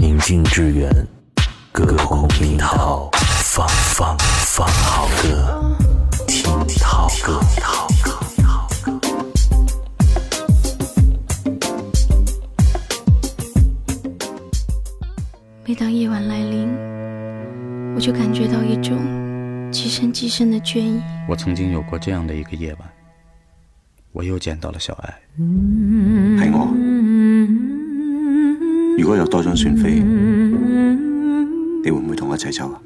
宁静致远，隔空听涛，放放放好歌，听涛歌。每当夜晚来临，我就感觉到一种极深极深的倦意。我曾经有过这样的一个夜晚，我又见到了小爱。係我。如果有多張船飛，你會唔會同我一齊走啊？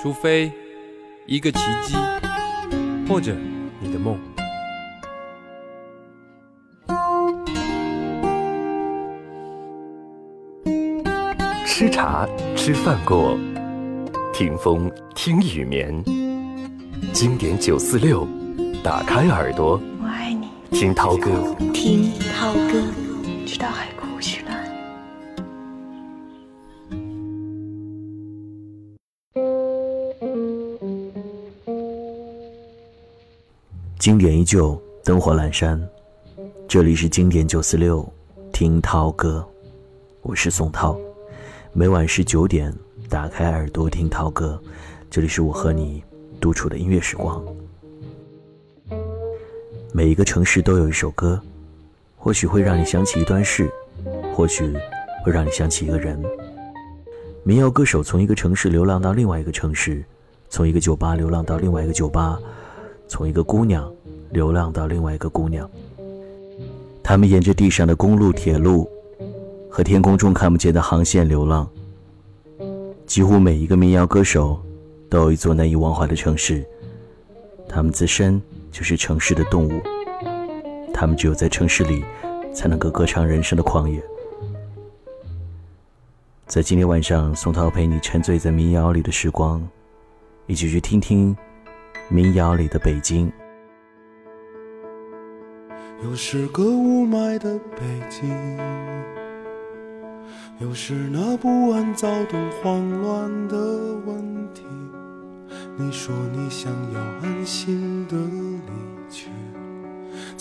除非一个奇迹，或者你的梦。吃茶吃饭过，听风听雨眠。经典九四六，打开耳朵，我爱你，听涛哥。听涛歌，直到海枯石烂。经典依旧，灯火阑珊。这里是经典九四六，听涛歌，我是宋涛。每晚十九点，打开耳朵听涛歌。这里是我和你独处的音乐时光。每一个城市都有一首歌，或许会让你想起一段事，或许会让你想起一个人。民谣歌手从一个城市流浪到另外一个城市，从一个酒吧流浪到另外一个酒吧，从一个姑娘流浪到另外一个姑娘。他们沿着地上的公路、铁路和天空中看不见的航线流浪。几乎每一个民谣歌手都有一座难以忘怀的城市，他们自身就是城市的动物，他们只有在城市里才能够歌唱人生的旷野。在今天晚上，宋涛陪你沉醉在民谣里的时光，一起去听听民谣里的北京。又是个雾霾的北京，又是那不安、躁动、慌乱的问题。你说你想要安心的离去，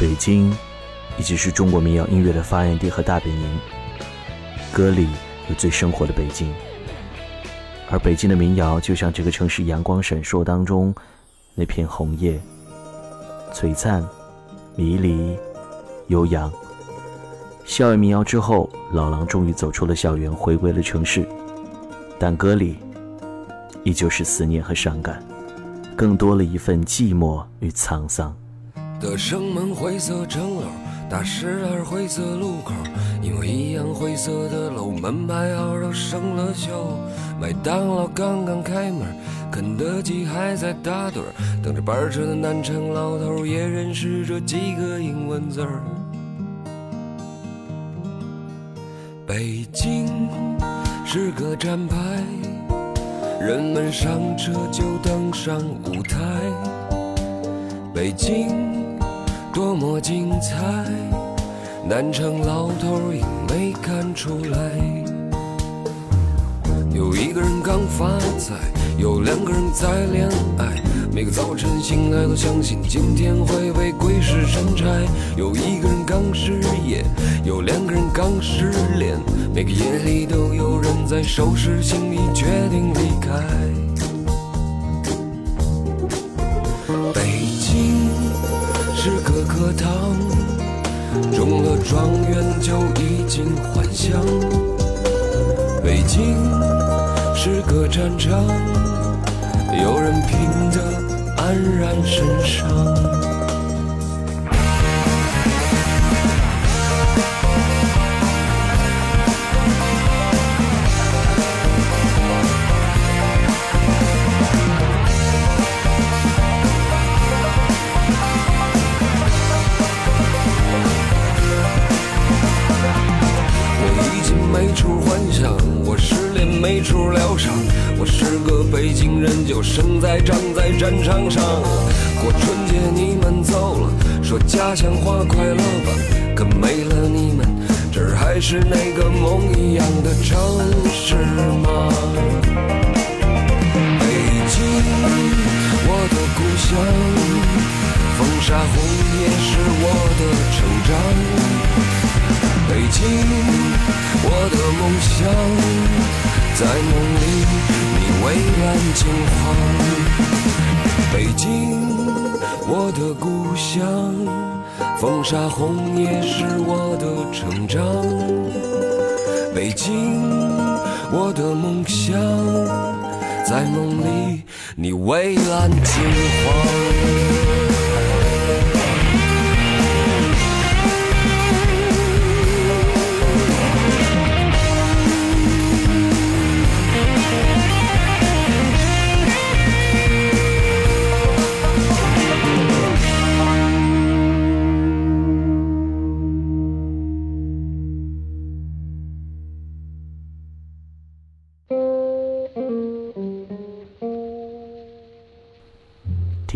北京一直是中国民谣音乐的发源地和大本营，歌里有最生活的北京。而北京的民谣，就像这个城市阳光闪烁当中那片红叶，璀璨、迷离、悠扬。校园民谣之后，老狼终于走出了校园，回归了城市，但歌里依旧是思念和伤感，更多了一份寂寞与沧桑。德胜门灰色城楼，大石二灰色路口，因为一样灰色的楼，门牌号都生了锈。麦当劳刚刚开门，肯德基还在打盹儿，等着班车的南城老头也认识这几个英文字儿。北京是个站牌，人们上车就登上舞台。北京多么精彩，南城老头也没看出来。有一个人刚发财，有两个人在恋爱。每个早晨醒来都相信今天会被鬼使神差。有一个人刚失业，有两个人刚失恋。每个夜里都有人在收拾行李，决定离开。中了状元就衣锦还乡。北京是个战场，有人拼得黯然神伤。说家乡话快乐吧，可没了你们，这儿还是那个梦一样的城市吗？北京，我的故乡，风沙红叶是我的成长。北京，我的梦想，在梦里你。蔚蓝金黄，北京，我的故乡，风沙红叶是我的成长。北京，我的梦想，在梦里，你蔚蓝金黄。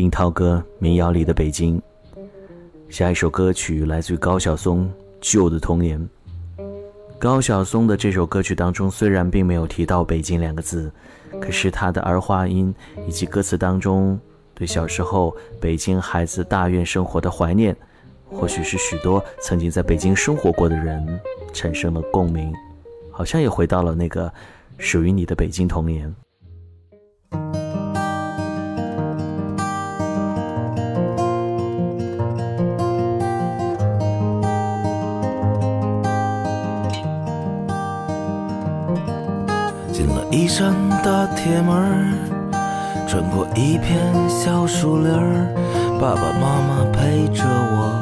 听涛哥民谣里的北京，下一首歌曲来自于高晓松《旧的童年》。高晓松的这首歌曲当中虽然并没有提到“北京”两个字，可是他的儿化音以及歌词当中对小时候北京孩子大院生活的怀念，或许是许多曾经在北京生活过的人产生了共鸣，好像也回到了那个属于你的北京童年。一扇大铁门，穿过一片小树林儿，爸爸妈妈陪着我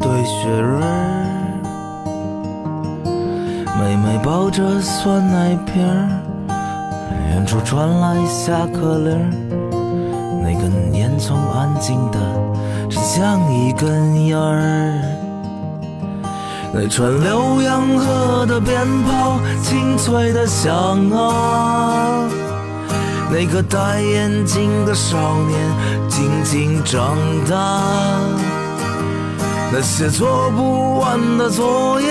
堆雪人儿，妹妹抱着酸奶瓶儿，远处传来下课铃儿，那根烟囱安静的，像一根烟儿。那串浏阳河的鞭炮，清脆的响啊！那个戴眼镜的少年，静静长大。那些做不完的作业，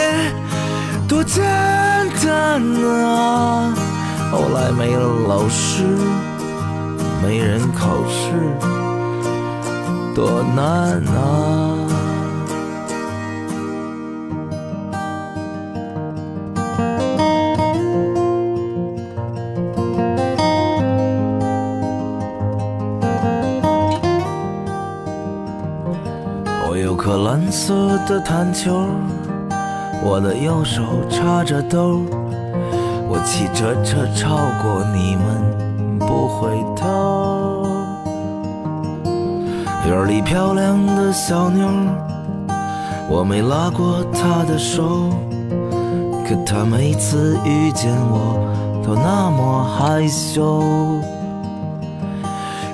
多简单啊！后来没了老师，没人考试，多难啊！色的弹球，我的右手插着兜，我骑着车超过你们不回头。院里漂亮的小妞，我没拉过她的手，可她每次遇见我都那么害羞。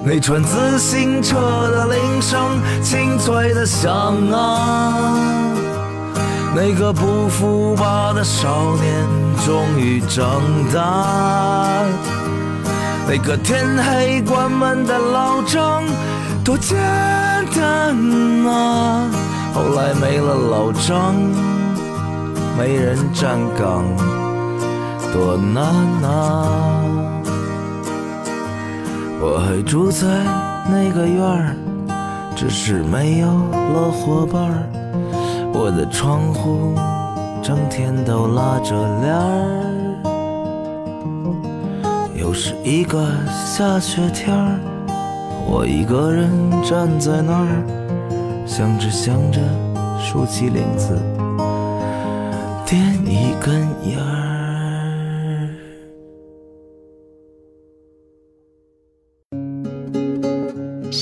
那串自行车的铃声，清脆的响啊！那个不服吧的少年终于长大。那个天黑关门的老张，多简单啊！后来没了老张，没人站岗，多难啊！我还住在那个院儿，只是没有了伙伴儿。我的窗户整天都拉着帘儿。又是一个下雪天儿，我一个人站在那儿，想着想着，竖起领子，点一根烟。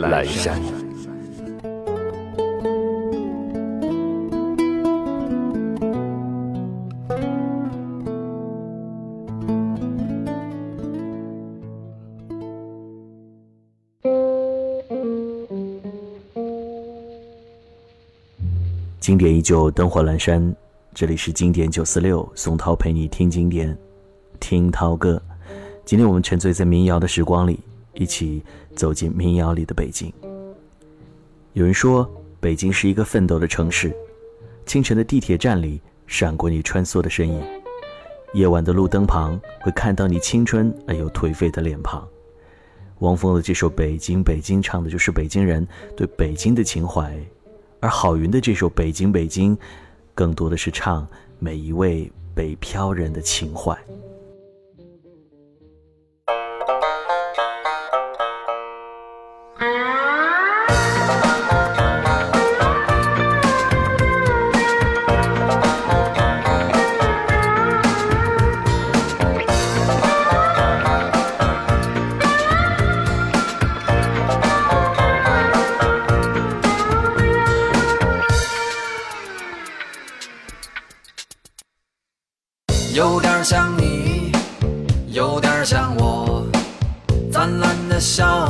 阑珊。经典依旧，灯火阑珊。这里是经典九四六，宋涛陪你听经典，听涛歌。今天我们沉醉在民谣的时光里，一起走进民谣里的北京。有人说，北京是一个奋斗的城市。清晨的地铁站里，闪过你穿梭的身影；夜晚的路灯旁，会看到你青春而又颓废的脸庞。汪峰的这首《北京北京》，唱的就是北京人对北京的情怀。而郝云的这首《北京北京》，更多的是唱每一位北漂人的情怀。像你，有点像我，灿烂的笑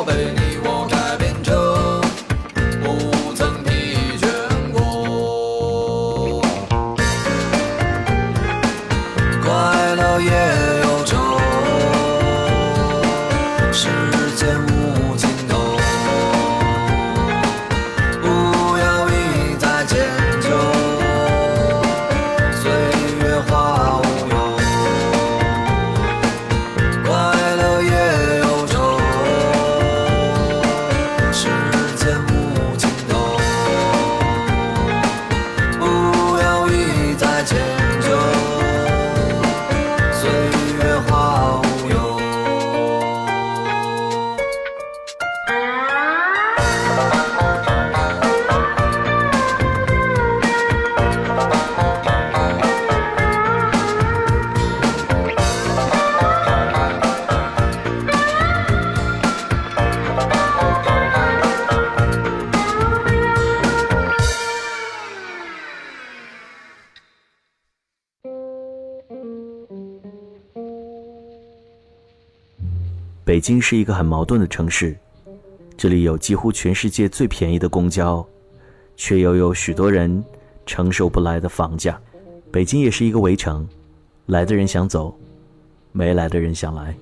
北京是一个很矛盾的城市，这里有几乎全世界最便宜的公交，却又有许多人承受不来的房价。北京也是一个围城，来的人想走，没来的人想来。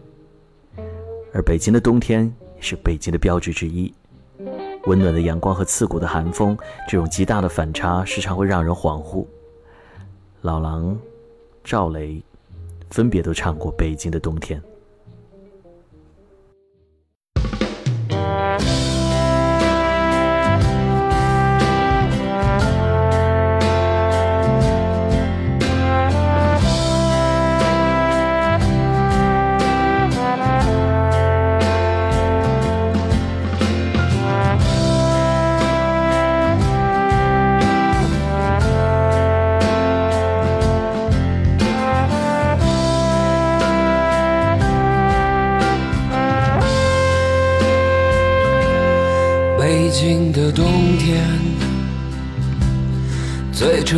而北京的冬天是北京的标志之一，温暖的阳光和刺骨的寒风，这种极大的反差时常会让人恍惚。老狼、赵雷分别都唱过《北京的冬天》。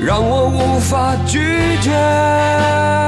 让我无法拒绝。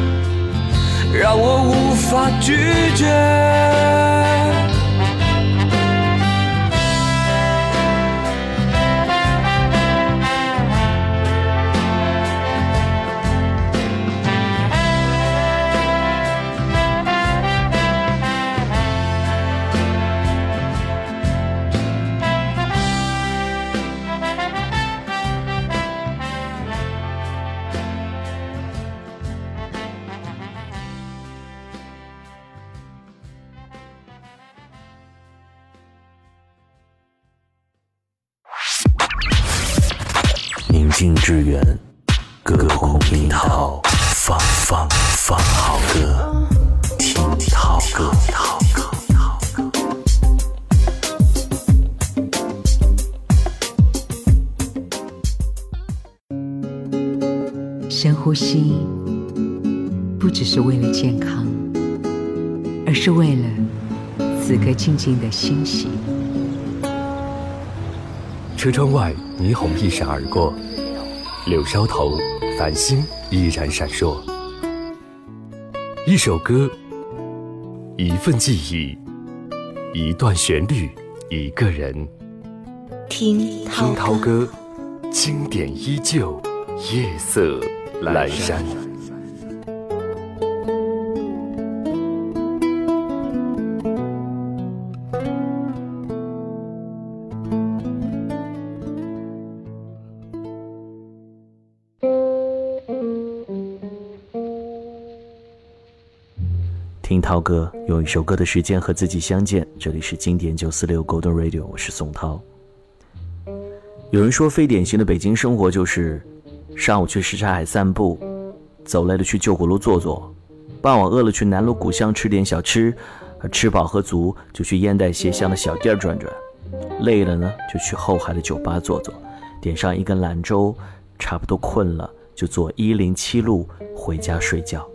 让我无法拒绝。听之源，歌空听涛，放放放好歌，听涛歌。深呼吸，不只是为了健康，而是为了此刻静静的欣喜。车窗外霓虹一闪而过。柳梢头，繁星依然闪烁。一首歌，一份记忆，一段旋律，一个人。听涛歌，经典依旧，夜色阑珊。涛哥用一首歌的时间和自己相见，这里是经典九四六 Golden Radio，我是宋涛。有人说，非典型的北京生活就是上午去什刹海散步，走累了去旧鼓楼坐坐，傍晚饿了去南锣鼓巷吃点小吃，吃饱喝足就去烟袋斜巷的小店转转，累了呢就去后海的酒吧坐坐，点上一根兰州，差不多困了就坐一零七路回家睡觉。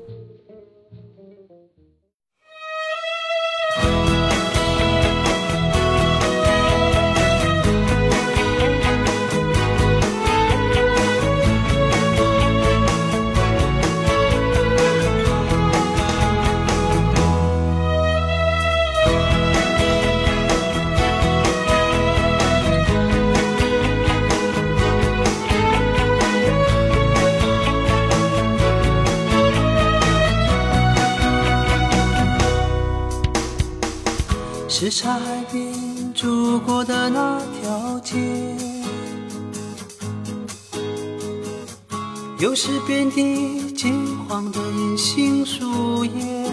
是遍地金黄的银杏树叶，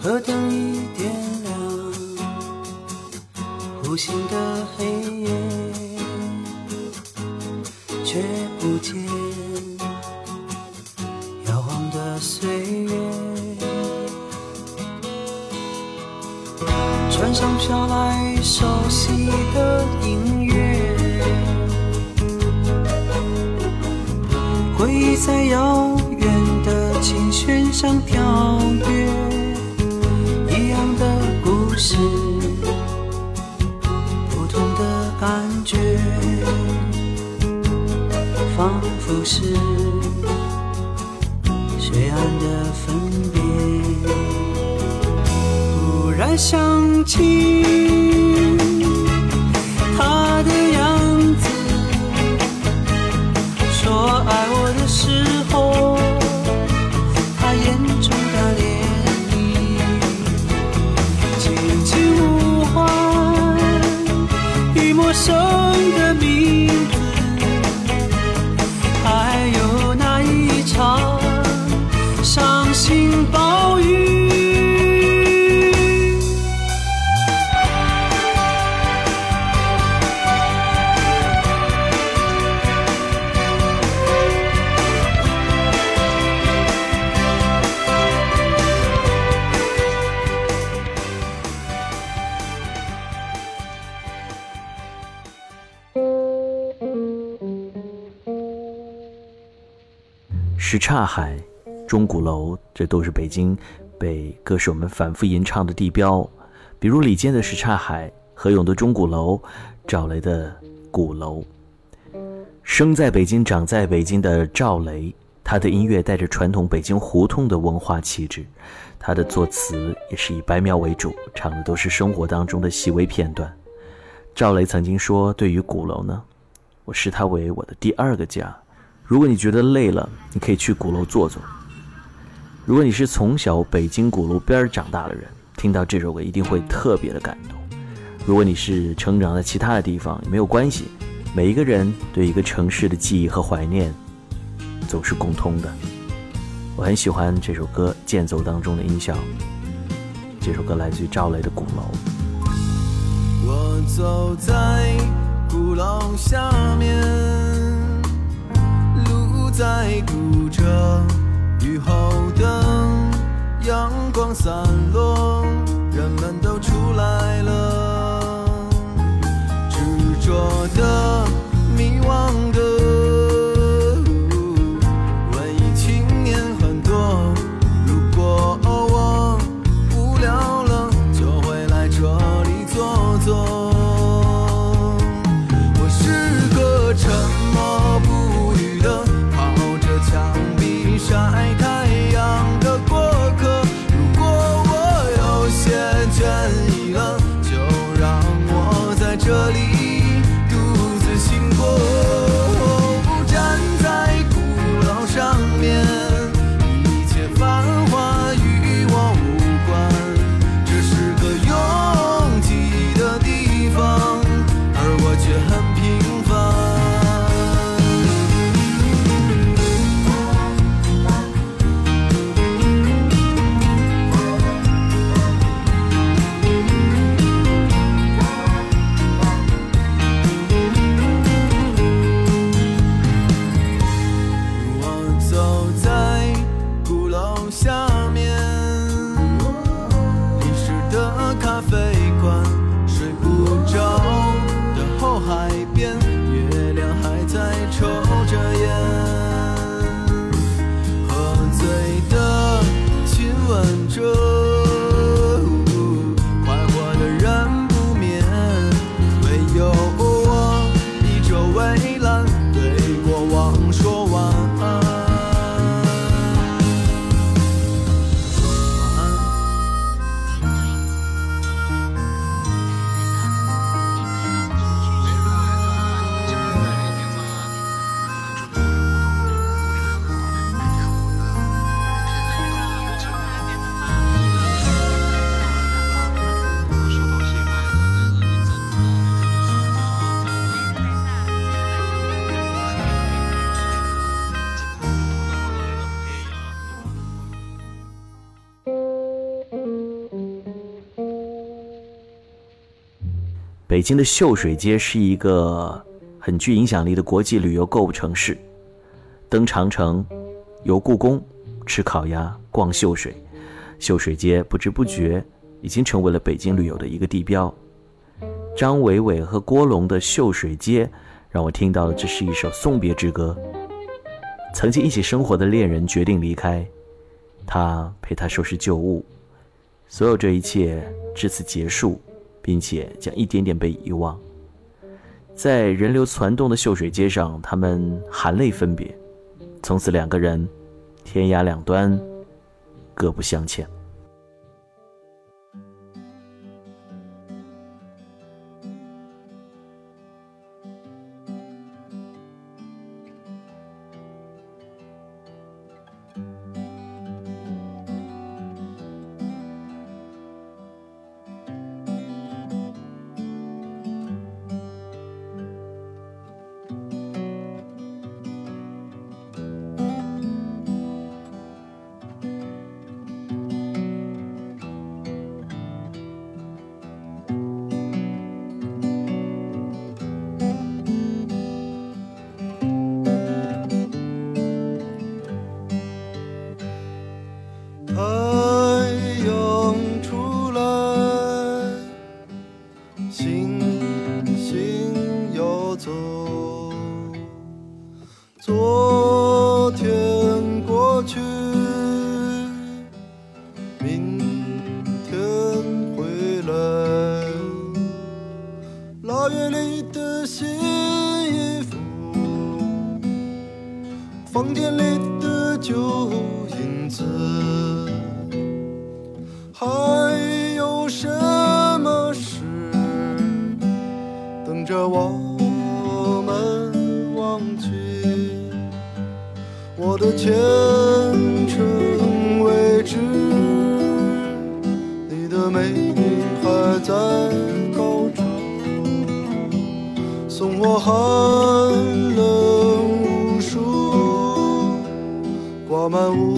河灯一点亮，无形的黑夜，却不见摇晃的岁月。船上飘来熟悉的音在遥远的琴弦上跳跃，一样的故事，不同的感觉，仿佛是水岸的分别。忽然想起什刹海、钟鼓楼，这都是北京被歌手们反复吟唱的地标。比如李健的什刹海、何勇的钟鼓楼、赵雷的鼓楼。生在北京、长在北京的赵雷，他的音乐带着传统北京胡同的文化气质，他的作词也是以白描为主，唱的都是生活当中的细微片段。赵雷曾经说：“对于鼓楼呢，我视它为我的第二个家。”如果你觉得累了，你可以去鼓楼坐坐。如果你是从小北京鼓楼边长大的人，听到这首歌一定会特别的感动。如果你是成长在其他的地方，也没有关系。每一个人对一个城市的记忆和怀念，总是共通的。我很喜欢这首歌间奏当中的音效。这首歌来自于赵雷的《鼓楼》。我走在鼓楼下面。在鼓着，雨后的，阳光散落，人们都出来了，执着，的，北京的秀水街是一个很具影响力的国际旅游购物城市，登长城、游故宫、吃烤鸭、逛秀水，秀水街不知不觉已经成为了北京旅游的一个地标。张伟伟和郭龙的《秀水街》让我听到了，这是一首送别之歌。曾经一起生活的恋人决定离开，他陪他收拾旧物，所有这一切至此结束。并且将一点点被遗忘，在人流攒动的秀水街上，他们含泪分别，从此两个人天涯两端，各不相欠。房间里的旧影子，还有什么事等着我们忘记？我的前程未知，你的美丽还在高处，送我寒。我们。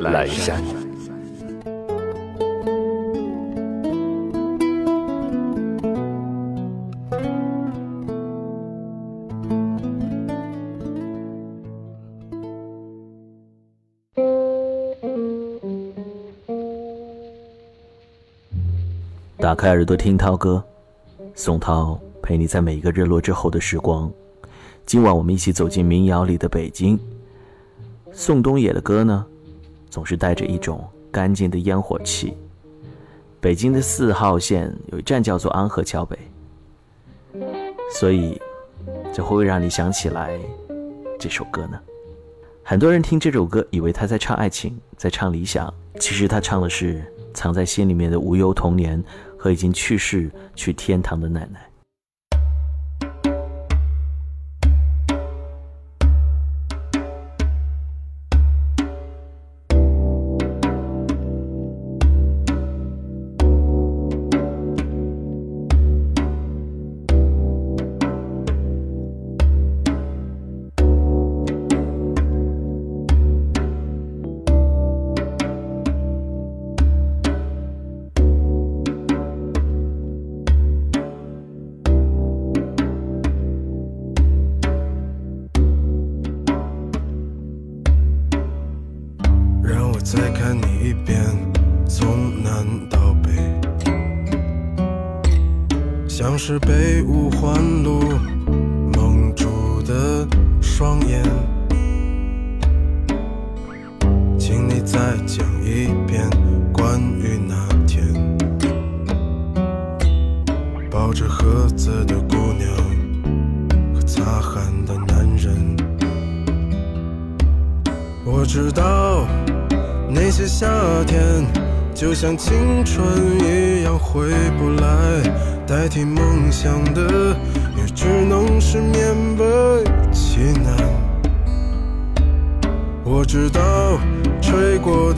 阑珊。打开耳朵听涛哥，宋涛陪你在每一个日落之后的时光。今晚我们一起走进民谣里的北京。宋冬野的歌呢，总是带着一种干净的烟火气。北京的四号线有一站叫做安河桥北，所以这会让你想起来这首歌呢。很多人听这首歌，以为他在唱爱情，在唱理想，其实他唱的是藏在心里面的无忧童年和已经去世去天堂的奶奶。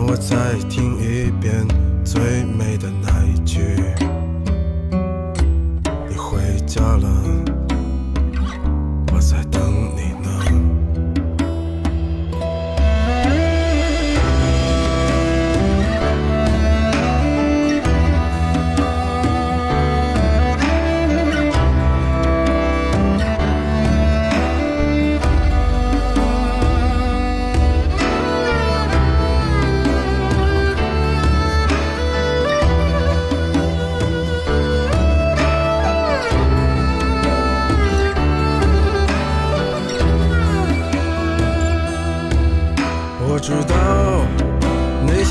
让我再听一遍最美的那一句。你回家了。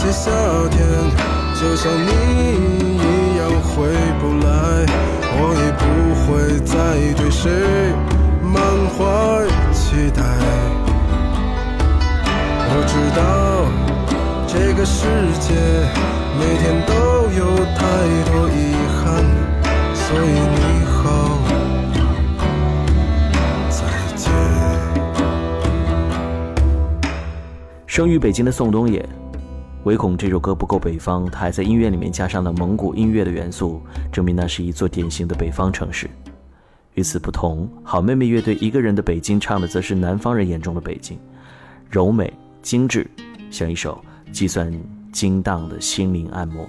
那些夏天就像你一样回不来，我已不会再对谁满怀期待。我知道这个世界每天都有太多遗憾，所以你好，再见。生于北京的宋冬野。唯恐这首歌不够北方，他还在音乐里面加上了蒙古音乐的元素，证明那是一座典型的北方城市。与此不同，好妹妹乐队《一个人的北京》唱的则是南方人眼中的北京，柔美精致，像一首计算精当的心灵按摩。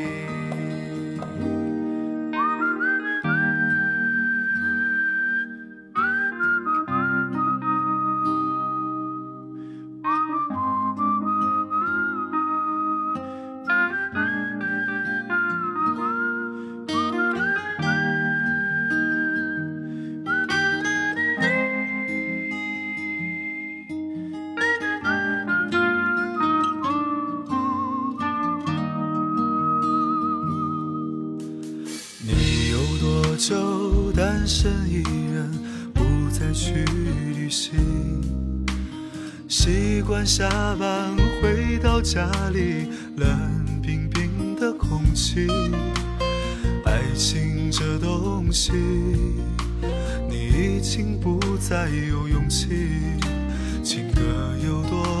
习惯下班回到家里，冷冰冰的空气。爱情这东西，你已经不再有勇气。情歌有多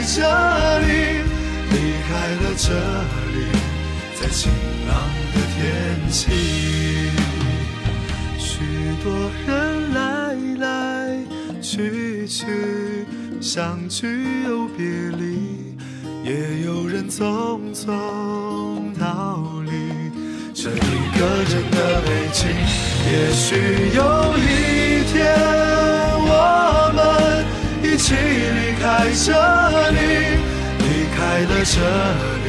离开这里，离开了这里，在晴朗的天气。许多人来来。去去，相聚又别离，也有人匆匆逃离这一个人的北京。也许有一天，我一起离开这里，离开了这里，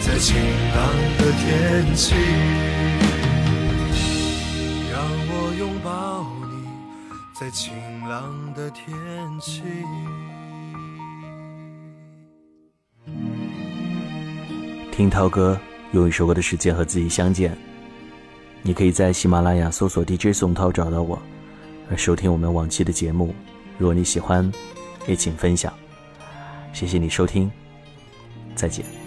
在晴朗的天气。让我拥抱你在晴朗的天气。听涛哥用一首歌的时间和自己相见，你可以在喜马拉雅搜索 DJ 宋涛找到我，而收听我们往期的节目。如果你喜欢，也请分享。谢谢你收听，再见。